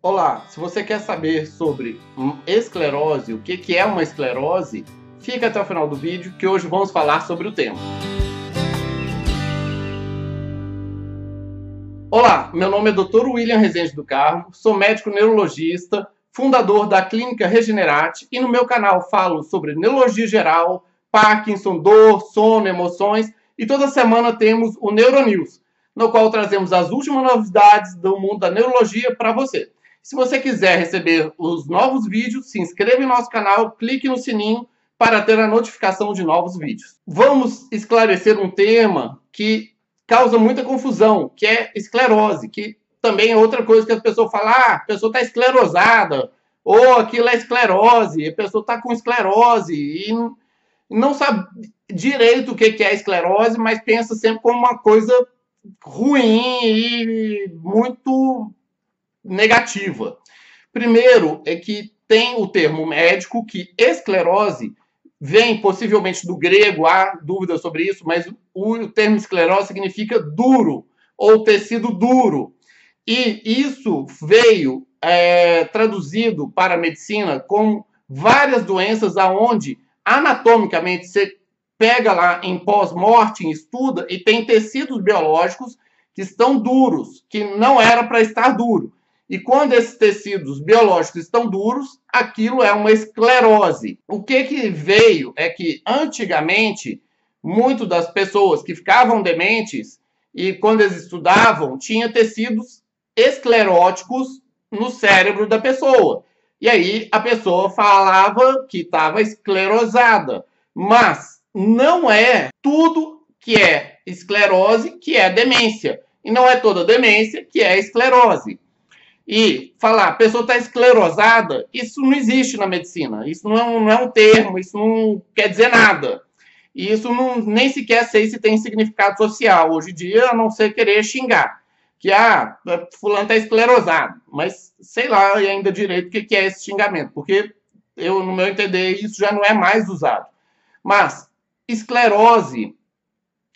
Olá, se você quer saber sobre esclerose, o que é uma esclerose, fica até o final do vídeo que hoje vamos falar sobre o tema. Olá, meu nome é Dr. William Rezende do Carmo, sou médico neurologista, fundador da Clínica Regenerate e no meu canal falo sobre neurologia geral, Parkinson, dor, sono, emoções e toda semana temos o Neuronews, no qual trazemos as últimas novidades do mundo da neurologia para você. Se você quiser receber os novos vídeos, se inscreva em nosso canal, clique no sininho para ter a notificação de novos vídeos. Vamos esclarecer um tema que causa muita confusão, que é esclerose, que também é outra coisa que as pessoas falam, ah, a pessoa está esclerosada, ou aquilo é esclerose, a pessoa está com esclerose, e não sabe direito o que é esclerose, mas pensa sempre como uma coisa ruim e muito negativa. Primeiro é que tem o termo médico que esclerose vem possivelmente do grego, há dúvidas sobre isso, mas o termo esclerose significa duro ou tecido duro. E isso veio é, traduzido para a medicina com várias doenças aonde anatomicamente você pega lá em pós-morte, estuda e tem tecidos biológicos que estão duros, que não era para estar duro. E quando esses tecidos biológicos estão duros, aquilo é uma esclerose. O que, que veio é que antigamente, muitas das pessoas que ficavam dementes e quando eles estudavam, tinha tecidos escleróticos no cérebro da pessoa. E aí a pessoa falava que estava esclerosada. Mas não é tudo que é esclerose que é demência. E não é toda demência que é esclerose e falar a pessoa está esclerosada, isso não existe na medicina. Isso não é, um, não é um termo, isso não quer dizer nada. E isso não, nem sequer sei se tem significado social. Hoje em dia, a não ser querer xingar. Que, ah, fulano está esclerosado. Mas sei lá ainda direito o que é esse xingamento. Porque, eu, no meu entender, isso já não é mais usado. Mas, esclerose,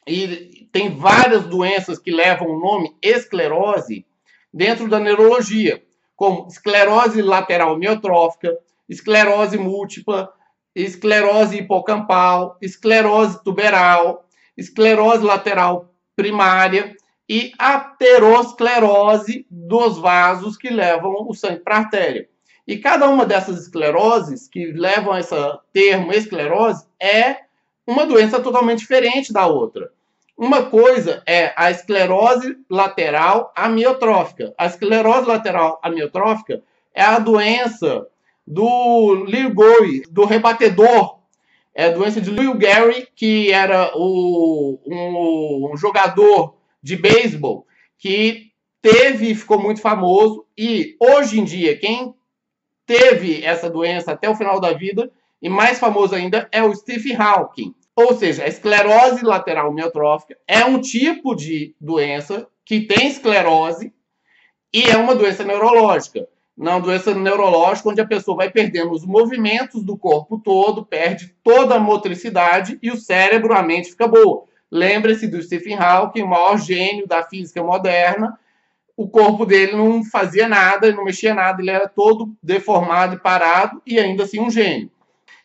e tem várias doenças que levam o nome esclerose, dentro da neurologia, como esclerose lateral miotrófica, esclerose múltipla, esclerose hipocampal, esclerose tuberal, esclerose lateral primária e aterosclerose dos vasos que levam o sangue para a artéria. E cada uma dessas escleroses que levam a esse termo esclerose é uma doença totalmente diferente da outra. Uma coisa é a esclerose lateral amiotrófica. A esclerose lateral amiotrófica é a doença do Lilgoy, do rebatedor. É a doença de Lil Gary, que era o, um, um jogador de beisebol que teve e ficou muito famoso. E hoje em dia, quem teve essa doença até o final da vida, e mais famoso ainda, é o Stephen Hawking. Ou seja, a esclerose lateral miotrófica é um tipo de doença que tem esclerose e é uma doença neurológica. Não, doença neurológica onde a pessoa vai perdendo os movimentos do corpo todo, perde toda a motricidade e o cérebro, a mente fica boa. Lembre-se do Stephen Hawking, o maior gênio da física moderna. O corpo dele não fazia nada, não mexia nada, ele era todo deformado e parado e ainda assim um gênio.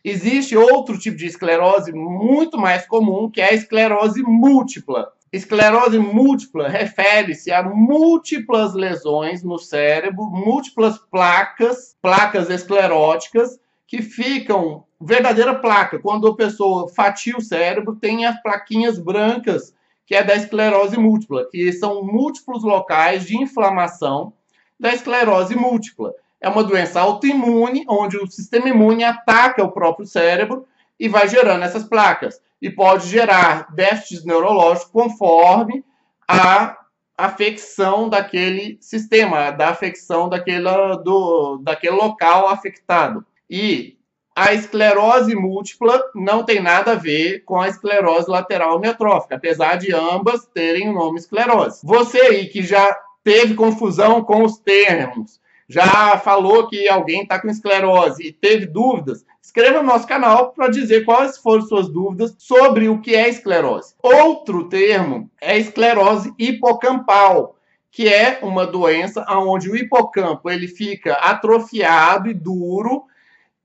Existe outro tipo de esclerose muito mais comum, que é a esclerose múltipla. Esclerose múltipla refere-se a múltiplas lesões no cérebro, múltiplas placas, placas escleróticas, que ficam verdadeira placa. Quando a pessoa fatia o cérebro, tem as plaquinhas brancas, que é da esclerose múltipla, que são múltiplos locais de inflamação da esclerose múltipla é uma doença autoimune, onde o sistema imune ataca o próprio cérebro e vai gerando essas placas. E pode gerar déficits neurológicos conforme a afecção daquele sistema, da afecção daquele, do, daquele local afetado. E a esclerose múltipla não tem nada a ver com a esclerose lateral amiotrófica, apesar de ambas terem o nome esclerose. Você aí que já teve confusão com os termos, já falou que alguém está com esclerose e teve dúvidas, inscreva no nosso canal para dizer quais foram suas dúvidas sobre o que é esclerose. Outro termo é esclerose hipocampal, que é uma doença onde o hipocampo ele fica atrofiado e duro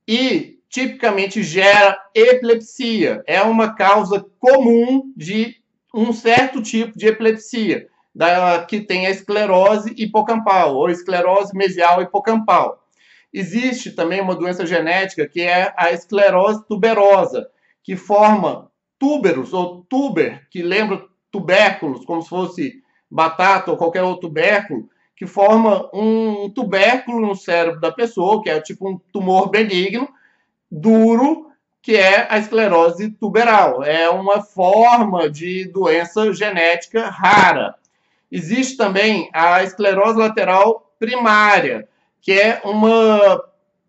e tipicamente gera epilepsia. É uma causa comum de um certo tipo de epilepsia, da, que tem a esclerose hipocampal ou esclerose mesial hipocampal. Existe também uma doença genética que é a esclerose tuberosa, que forma túberos ou tuber, que lembra tubérculos, como se fosse batata ou qualquer outro tubérculo, que forma um tubérculo no cérebro da pessoa, que é tipo um tumor benigno, duro, que é a esclerose tuberal. É uma forma de doença genética rara. Existe também a esclerose lateral primária, que é uma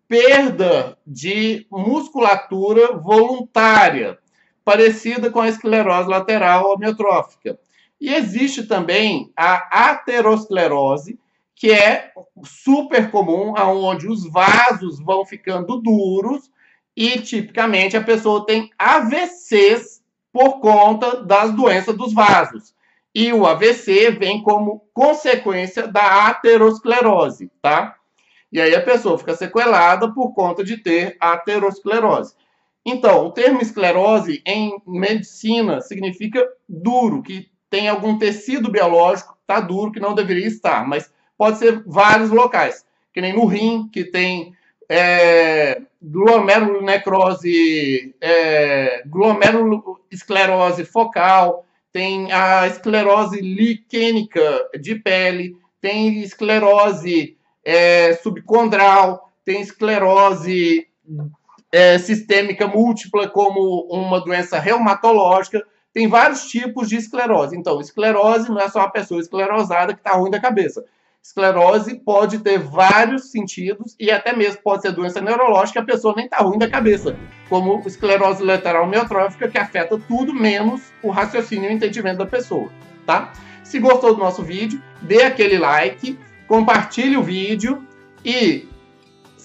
perda de musculatura voluntária, parecida com a esclerose lateral amiotrófica. E existe também a aterosclerose, que é super comum, onde os vasos vão ficando duros e tipicamente a pessoa tem AVCs por conta das doenças dos vasos. E o AVC vem como consequência da aterosclerose, tá? E aí a pessoa fica sequelada por conta de ter aterosclerose. Então, o termo esclerose em medicina significa duro, que tem algum tecido biológico que está duro, que não deveria estar, mas pode ser vários locais, que nem no rim, que tem é, glomerulonecrose, é, glomerulosclerose focal, tem a esclerose liquênica de pele, tem esclerose é, subcondral, tem esclerose é, sistêmica múltipla, como uma doença reumatológica, tem vários tipos de esclerose. Então, esclerose não é só uma pessoa esclerosada que está ruim da cabeça. Esclerose pode ter vários sentidos e até mesmo pode ser doença neurológica, a pessoa nem está ruim da cabeça, como esclerose lateral miotrófica, que afeta tudo menos o raciocínio e o entendimento da pessoa, tá? Se gostou do nosso vídeo, dê aquele like, compartilhe o vídeo e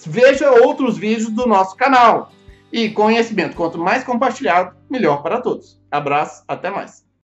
veja outros vídeos do nosso canal. E conhecimento, quanto mais compartilhado, melhor para todos. Abraço, até mais.